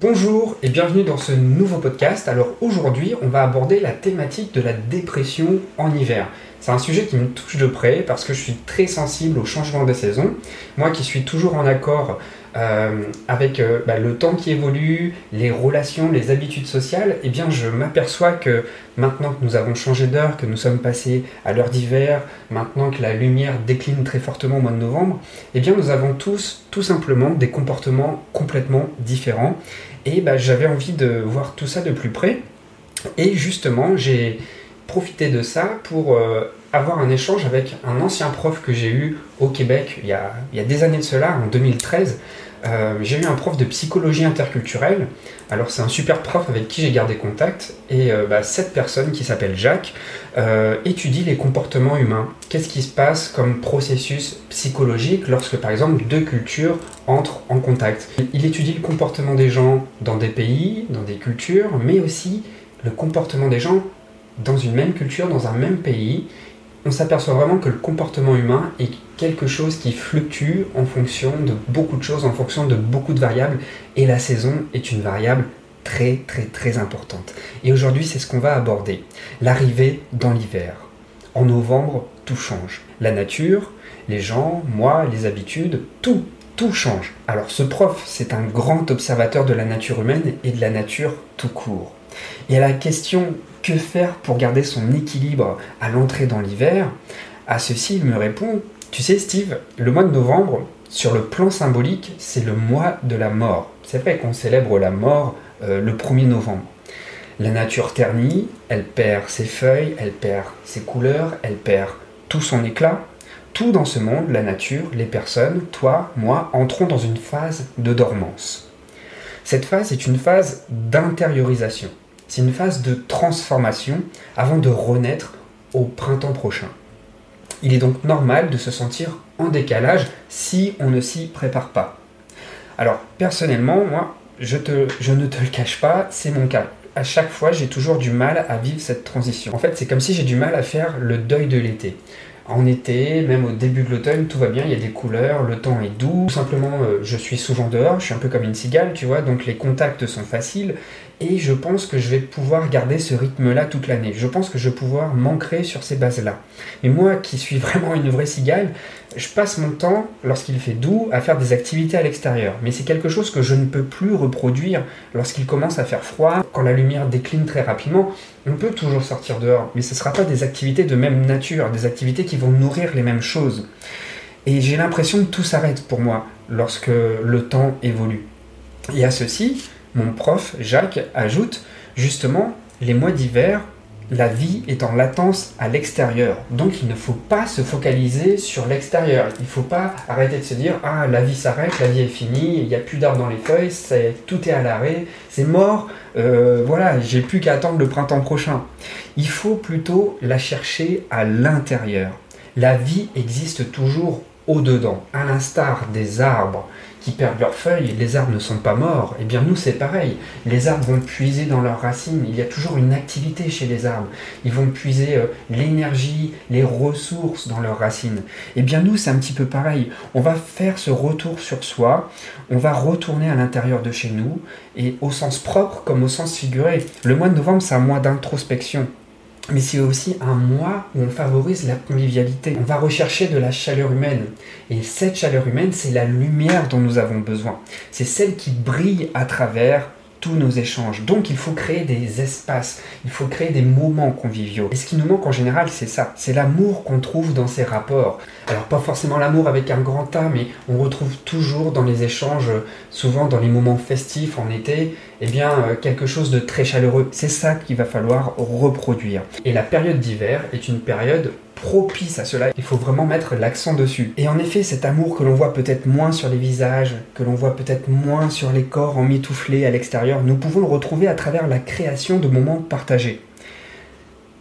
Bonjour et bienvenue dans ce nouveau podcast. Alors aujourd'hui, on va aborder la thématique de la dépression en hiver. C'est un sujet qui me touche de près parce que je suis très sensible au changement de saison. Moi qui suis toujours en accord euh, avec euh, bah, le temps qui évolue, les relations, les habitudes sociales, eh bien je m'aperçois que maintenant que nous avons changé d'heure, que nous sommes passés à l'heure d'hiver, maintenant que la lumière décline très fortement au mois de novembre, eh bien nous avons tous tout simplement des comportements complètement différents. Et bah, j'avais envie de voir tout ça de plus près. Et justement, j'ai profité de ça pour euh, avoir un échange avec un ancien prof que j'ai eu au Québec il y, a, il y a des années de cela, en 2013. Euh, j'ai eu un prof de psychologie interculturelle. Alors c'est un super prof avec qui j'ai gardé contact. Et euh, bah, cette personne qui s'appelle Jacques euh, étudie les comportements humains. Qu'est-ce qui se passe comme processus psychologique lorsque par exemple deux cultures entrent en contact? Il étudie le comportement des gens dans des pays, dans des cultures, mais aussi le comportement des gens dans une même culture, dans un même pays on s'aperçoit vraiment que le comportement humain est quelque chose qui fluctue en fonction de beaucoup de choses, en fonction de beaucoup de variables, et la saison est une variable très très très importante. Et aujourd'hui, c'est ce qu'on va aborder. L'arrivée dans l'hiver. En novembre, tout change. La nature, les gens, moi, les habitudes, tout, tout change. Alors ce prof, c'est un grand observateur de la nature humaine et de la nature tout court. Et à la question faire pour garder son équilibre à l'entrée dans l'hiver? À ceci, il me répond Tu sais, Steve, le mois de novembre, sur le plan symbolique, c'est le mois de la mort. C'est vrai qu'on célèbre la mort euh, le 1er novembre. La nature ternit, elle perd ses feuilles, elle perd ses couleurs, elle perd tout son éclat. Tout dans ce monde, la nature, les personnes, toi, moi, entrons dans une phase de dormance. Cette phase est une phase d'intériorisation. C'est une phase de transformation avant de renaître au printemps prochain. Il est donc normal de se sentir en décalage si on ne s'y prépare pas. Alors personnellement, moi, je, ne te le cache pas, c'est mon cas. À chaque fois, j'ai toujours du mal à vivre cette transition. En fait, c'est comme si j'ai du mal à faire le deuil de l'été en été, même au début de l'automne, tout va bien, il y a des couleurs, le temps est doux. Tout simplement, euh, je suis souvent dehors, je suis un peu comme une cigale, tu vois, donc les contacts sont faciles. Et je pense que je vais pouvoir garder ce rythme-là toute l'année. Je pense que je vais pouvoir m'ancrer sur ces bases-là. Mais moi, qui suis vraiment une vraie cigale, je passe mon temps, lorsqu'il fait doux, à faire des activités à l'extérieur. Mais c'est quelque chose que je ne peux plus reproduire lorsqu'il commence à faire froid, quand la lumière décline très rapidement. On peut toujours sortir dehors, mais ce ne sera pas des activités de même nature, des activités qui vont nourrir les mêmes choses. Et j'ai l'impression que tout s'arrête pour moi lorsque le temps évolue. Et à ceci, mon prof, Jacques, ajoute justement les mois d'hiver la vie est en latence à l'extérieur. Donc il ne faut pas se focaliser sur l'extérieur. Il ne faut pas arrêter de se dire Ah, la vie s'arrête, la vie est finie, il n'y a plus d'arbres dans les feuilles, tout est à l'arrêt, c'est mort, euh, voilà, j'ai plus qu'à attendre le printemps prochain. Il faut plutôt la chercher à l'intérieur. La vie existe toujours au-dedans, à l'instar des arbres qui perdent leurs feuilles, les arbres ne sont pas morts. Eh bien nous c'est pareil, les arbres vont puiser dans leurs racines, il y a toujours une activité chez les arbres, ils vont puiser euh, l'énergie, les ressources dans leurs racines. Eh bien nous c'est un petit peu pareil, on va faire ce retour sur soi, on va retourner à l'intérieur de chez nous, et au sens propre comme au sens figuré. Le mois de novembre c'est un mois d'introspection mais c'est aussi un mois où on favorise la convivialité. On va rechercher de la chaleur humaine. Et cette chaleur humaine, c'est la lumière dont nous avons besoin. C'est celle qui brille à travers tous nos échanges. Donc il faut créer des espaces, il faut créer des moments conviviaux. Et ce qui nous manque en général, c'est ça, c'est l'amour qu'on trouve dans ces rapports. Alors pas forcément l'amour avec un grand A, mais on retrouve toujours dans les échanges, souvent dans les moments festifs en été, eh bien euh, quelque chose de très chaleureux. C'est ça qu'il va falloir reproduire. Et la période d'hiver est une période propice à cela. Il faut vraiment mettre l'accent dessus. Et en effet, cet amour que l'on voit peut-être moins sur les visages, que l'on voit peut-être moins sur les corps emmitouflés à l'extérieur, nous pouvons le retrouver à travers la création de moments partagés.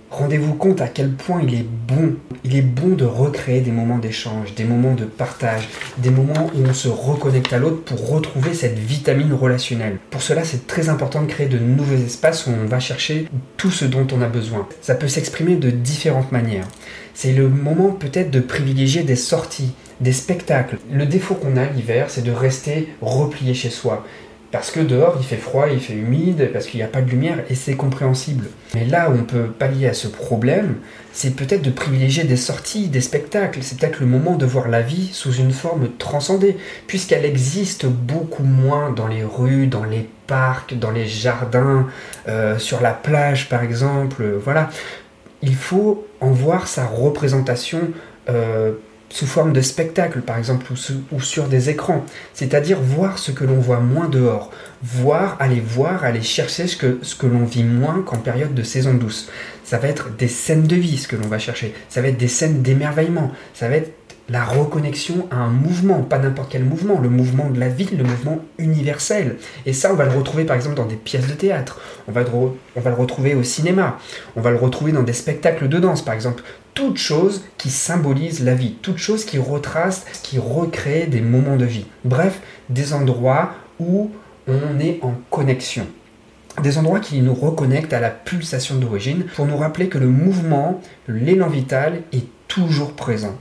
Rendez-vous compte à quel point il est bon. Il est bon de recréer des moments d'échange, des moments de partage, des moments où on se reconnecte à l'autre pour retrouver cette vitamine relationnelle. Pour cela, c'est très important de créer de nouveaux espaces où on va chercher tout ce dont on a besoin. Ça peut s'exprimer de différentes manières. C'est le moment peut-être de privilégier des sorties, des spectacles. Le défaut qu'on a l'hiver, c'est de rester replié chez soi parce que dehors il fait froid, il fait humide, parce qu'il n'y a pas de lumière, et c'est compréhensible. Mais là où on peut pallier à ce problème, c'est peut-être de privilégier des sorties, des spectacles, c'est peut-être le moment de voir la vie sous une forme transcendée, puisqu'elle existe beaucoup moins dans les rues, dans les parcs, dans les jardins, euh, sur la plage par exemple, voilà. Il faut en voir sa représentation euh, sous forme de spectacle, par exemple, ou, sur des écrans. C'est-à-dire voir ce que l'on voit moins dehors. Voir, aller voir, aller chercher ce que, ce que l'on vit moins qu'en période de saison douce. Ça va être des scènes de vie, ce que l'on va chercher. Ça va être des scènes d'émerveillement. Ça va être la reconnexion à un mouvement, pas n'importe quel mouvement, le mouvement de la vie, le mouvement universel. Et ça, on va le retrouver par exemple dans des pièces de théâtre, on va, le retrouver au cinéma, on va le retrouver dans des spectacles de danse par exemple. Toute chose qui symbolise la vie, toute chose qui retrace, qui recrée des moments de vie. Bref, des endroits où on est en connexion des endroits qui nous reconnectent à la pulsation d'origine pour nous rappeler que le mouvement, l'élan vital est toujours présent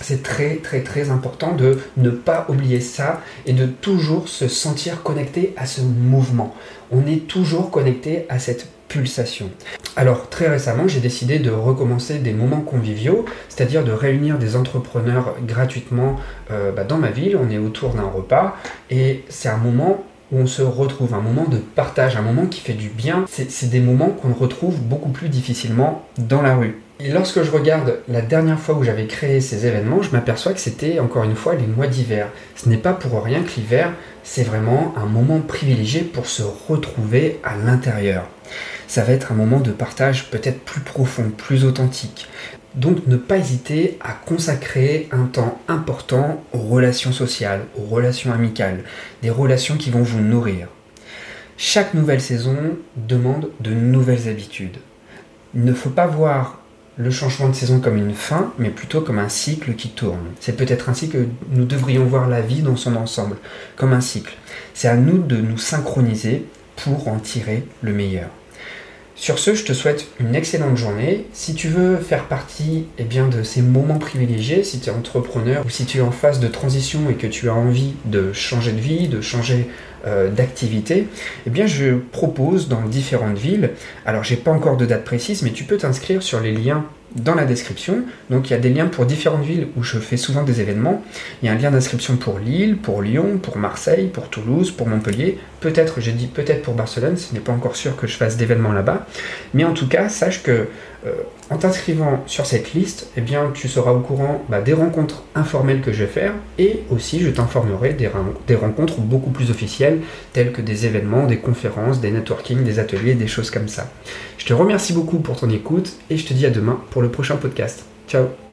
c'est très très très important de ne pas oublier ça et de toujours se sentir connecté à ce mouvement. On est toujours connecté à cette pulsation. Alors très récemment, j'ai décidé de recommencer des moments conviviaux, c'est-à-dire de réunir des entrepreneurs gratuitement euh, bah, dans ma ville. On est autour d'un repas et c'est un moment où on se retrouve, un moment de partage, un moment qui fait du bien. C'est des moments qu'on retrouve beaucoup plus difficilement dans la rue. Et lorsque je regarde la dernière fois où j'avais créé ces événements, je m'aperçois que c'était encore une fois les mois d'hiver. Ce n'est pas pour rien que l'hiver, c'est vraiment un moment privilégié pour se retrouver à l'intérieur. Ça va être un moment de partage peut-être plus profond, plus authentique. Donc ne pas hésiter à consacrer un temps important aux relations sociales, aux relations amicales, des relations qui vont vous nourrir. Chaque nouvelle saison demande de nouvelles habitudes. Il ne faut pas voir le changement de saison comme une fin, mais plutôt comme un cycle qui tourne. C'est peut-être ainsi que nous devrions voir la vie dans son ensemble, comme un cycle. C'est à nous de nous synchroniser pour en tirer le meilleur. Sur ce, je te souhaite une excellente journée. Si tu veux faire partie eh bien, de ces moments privilégiés, si tu es entrepreneur ou si tu es en phase de transition et que tu as envie de changer de vie, de changer euh, d'activité, eh bien, je propose dans différentes villes, alors j'ai pas encore de date précise, mais tu peux t'inscrire sur les liens dans la description. Donc il y a des liens pour différentes villes où je fais souvent des événements. Il y a un lien d'inscription pour Lille, pour Lyon, pour Marseille, pour Toulouse, pour Montpellier. Peut-être, j'ai dit peut-être pour Barcelone, ce n'est pas encore sûr que je fasse d'événements là-bas. Mais en tout cas, sache que en t'inscrivant sur cette liste, eh bien, tu seras au courant bah, des rencontres informelles que je vais faire et aussi je t'informerai des, des rencontres beaucoup plus officielles telles que des événements, des conférences, des networking, des ateliers, des choses comme ça. Je te remercie beaucoup pour ton écoute et je te dis à demain pour le prochain podcast. Ciao